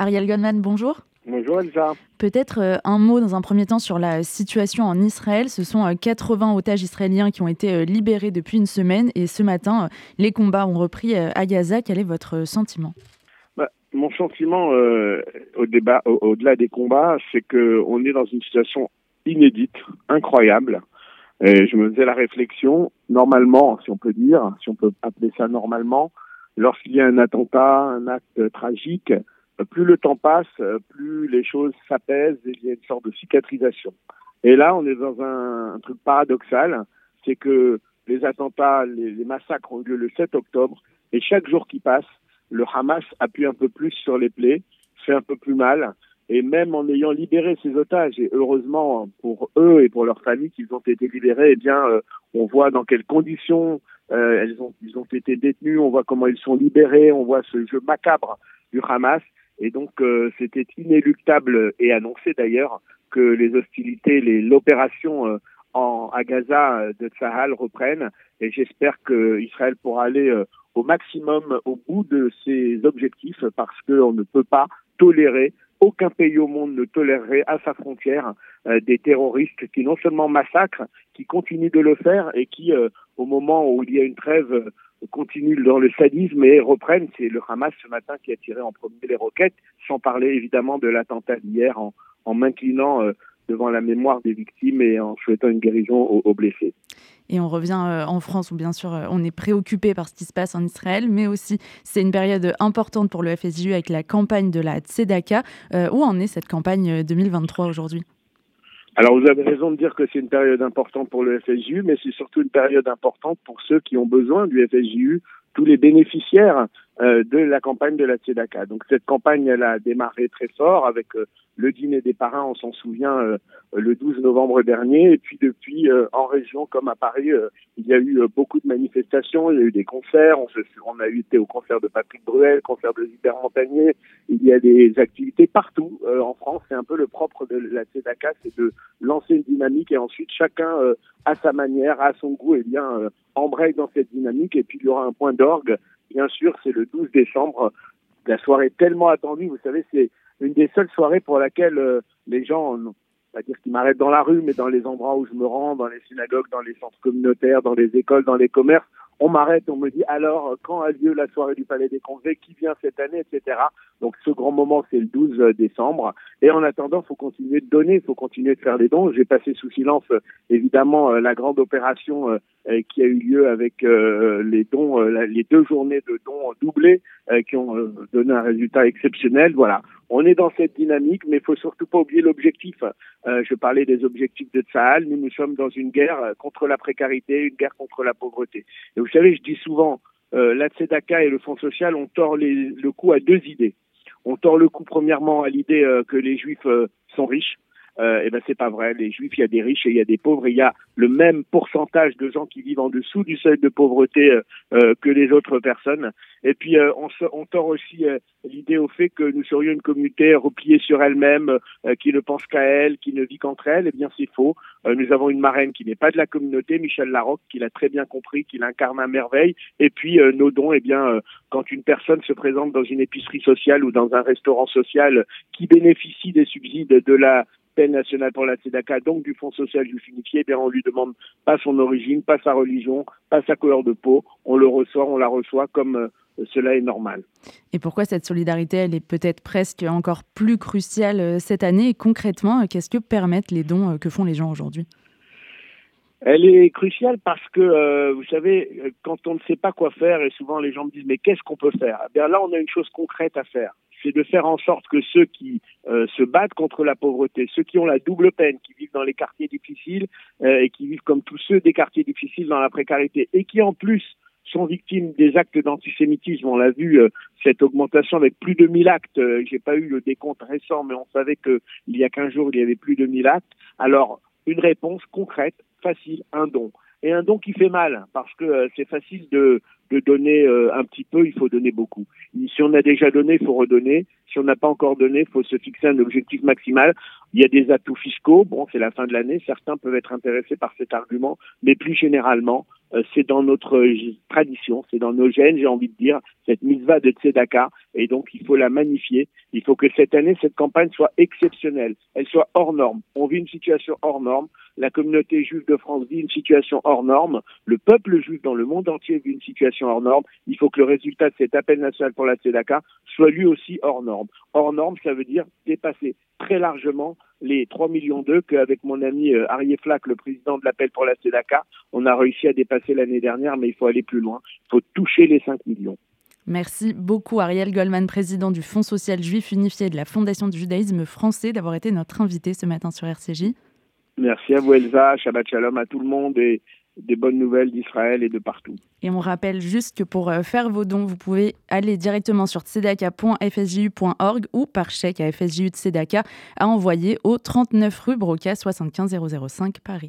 Ariel Goldman, bonjour. Bonjour Elsa. Peut-être euh, un mot dans un premier temps sur la situation en Israël. Ce sont 80 otages israéliens qui ont été libérés depuis une semaine et ce matin, les combats ont repris à Gaza. Quel est votre sentiment? Bah, Mon sentiment au débat, au-delà des combats, c'est qu'on est dans une situation inédite, incroyable. Et je me faisais la réflexion, normalement, si on peut dire, si on peut appeler ça normalement, lorsqu'il y a un attentat, un acte tragique, plus le temps passe, plus les choses s'apaisent et il y a une sorte de cicatrisation. Et là, on est dans un, truc paradoxal, c'est que les attentats, les, massacres ont lieu le 7 octobre, et chaque jour qui passe, le Hamas appuie un peu plus sur les plaies, fait un peu plus mal, et même en ayant libéré ces otages, et heureusement pour eux et pour leurs familles qu'ils ont été libérés, eh bien, euh, on voit dans quelles conditions euh, ils ont été détenus, on voit comment ils sont libérés, on voit ce jeu macabre du Hamas. Et donc, euh, c'était inéluctable et annoncé d'ailleurs que les hostilités, l'opération en, à Gaza de Tsahal reprennent. Et j'espère que Israël pourra aller au maximum au bout de ses objectifs parce qu'on ne peut pas tolérer aucun pays au monde ne tolérerait à sa frontière euh, des terroristes qui non seulement massacrent, qui continuent de le faire et qui, euh, au moment où il y a une trêve, euh, continuent dans le sadisme et reprennent. C'est le Hamas ce matin qui a tiré en premier les roquettes, sans parler évidemment de l'attentat d'hier en, en m'inclinant devant la mémoire des victimes et en souhaitant une guérison aux blessés. Et on revient euh, en France où bien sûr euh, on est préoccupé par ce qui se passe en Israël, mais aussi c'est une période importante pour le FSJU avec la campagne de la Tzedaka. Euh, où en est cette campagne 2023 aujourd'hui? Alors vous avez raison de dire que c'est une période importante pour le FSJU, mais c'est surtout une période importante pour ceux qui ont besoin du FSJU, tous les bénéficiaires de la campagne de la Tzedaka. Donc cette campagne, elle a démarré très fort avec le dîner des parrains, on s'en souvient, euh, le 12 novembre dernier. Et puis depuis, euh, en région comme à Paris, euh, il y a eu beaucoup de manifestations, il y a eu des concerts. On, se, on a été au concert de Patrick Bruel, concert de Hubert Montagnier. Il y a des activités partout en France. C'est un peu le propre de la CEDACA, c'est de lancer une dynamique et ensuite chacun à sa manière, à son goût, et eh bien embraye dans cette dynamique. Et puis il y aura un point d'orgue. Bien sûr, c'est le 12 décembre. La soirée tellement attendue, vous savez, c'est une des seules soirées pour laquelle euh, les gens, pas dire qu'ils m'arrêtent dans la rue, mais dans les endroits où je me rends, dans les synagogues, dans les centres communautaires, dans les écoles, dans les commerces, on m'arrête, on me dit alors quand a lieu la soirée du Palais des Congrès, qui vient cette année, etc. Donc ce grand moment, c'est le 12 décembre. Et en attendant, il faut continuer de donner, il faut continuer de faire des dons. J'ai passé sous silence évidemment euh, la grande opération euh, qui a eu lieu avec les dons, les deux journées de dons doublés qui ont donné un résultat exceptionnel. Voilà, on est dans cette dynamique, mais il faut surtout pas oublier l'objectif. Euh, je parlais des objectifs de Tsahal. Nous, nous sommes dans une guerre euh, contre la précarité, une guerre contre la pauvreté. Et vous savez, je dis souvent, euh, la Tzedaka et le Fonds social ont tort le coup à deux idées. On tord le coup premièrement à l'idée euh, que les Juifs sont riches euh, eh ben c'est pas vrai. Les Juifs, il y a des riches et il y a des pauvres. il y a le même pourcentage de gens qui vivent en dessous du seuil de pauvreté euh, euh, que les autres personnes. Et puis on, on tord aussi l'idée au fait que nous serions une communauté repliée sur elle-même, qui ne pense qu'à elle, qui ne vit qu'entre elles. Eh bien c'est faux. nous avons une marraine qui n'est pas de la communauté, Michel Larocque, qui l'a très bien compris, qui l'incarne à merveille. Et puis nos dons, eh bien quand une personne se présente dans une épicerie sociale ou dans un restaurant social qui bénéficie des subsides de la peine nationale pour la donc du Fonds social juif unifié, eh bien on lui demande pas son origine, pas sa religion, pas sa couleur de peau, on le reçoit, on la reçoit comme euh, cela est normal. Et pourquoi cette solidarité, elle est peut-être presque encore plus cruciale euh, cette année? Concrètement, euh, qu'est-ce que permettent les dons que font les gens aujourd'hui? Elle est cruciale parce que, vous savez, quand on ne sait pas quoi faire, et souvent les gens me disent, mais qu'est-ce qu'on peut faire? Eh bien Là, on a une chose concrète à faire c'est de faire en sorte que ceux qui euh, se battent contre la pauvreté, ceux qui ont la double peine, qui vivent dans les quartiers difficiles euh, et qui vivent comme tous ceux des quartiers difficiles dans la précarité, et qui en plus sont victimes des actes d'antisémitisme. On l'a vu, euh, cette augmentation avec plus de 1000 actes. J'ai pas eu le décompte récent, mais on savait qu'il y a 15 jours, il y avait plus de 1000 actes. Alors, une réponse concrète, facile, un don et un don qui fait mal parce que c'est facile de donner euh, un petit peu, il faut donner beaucoup. Si on a déjà donné, il faut redonner. Si on n'a pas encore donné, il faut se fixer un objectif maximal. Il y a des atouts fiscaux. Bon, c'est la fin de l'année. Certains peuvent être intéressés par cet argument, mais plus généralement, euh, c'est dans notre euh, tradition, c'est dans nos gènes, j'ai envie de dire, cette mitzvah de Tzedaka, et donc il faut la magnifier. Il faut que cette année, cette campagne soit exceptionnelle, elle soit hors norme. On vit une situation hors norme, la communauté juive de France vit une situation hors norme, le peuple juif dans le monde entier vit une situation hors norme. Il faut que le résultat de cet appel national pour la Tzedaka soit lui aussi hors norme. Hors norme, ça veut dire dépasser très largement les 3 millions d'eux qu'avec mon ami euh, Arié Flack, le président de l'appel pour la SEDACA, on a réussi à dépasser l'année dernière, mais il faut aller plus loin. Il faut toucher les 5 millions. Merci beaucoup Ariel Goldman, président du Fonds social juif unifié de la Fondation du judaïsme français, d'avoir été notre invité ce matin sur RCJ. Merci à vous Elsa, Shabbat Shalom à tout le monde et des bonnes nouvelles d'Israël et de partout. Et on rappelle juste que pour euh, faire vos dons, vous pouvez aller directement sur tzedaka.fsju.org ou par chèque à FSJU Tzedaka à envoyer au 39 rue Broca 75 005 Paris.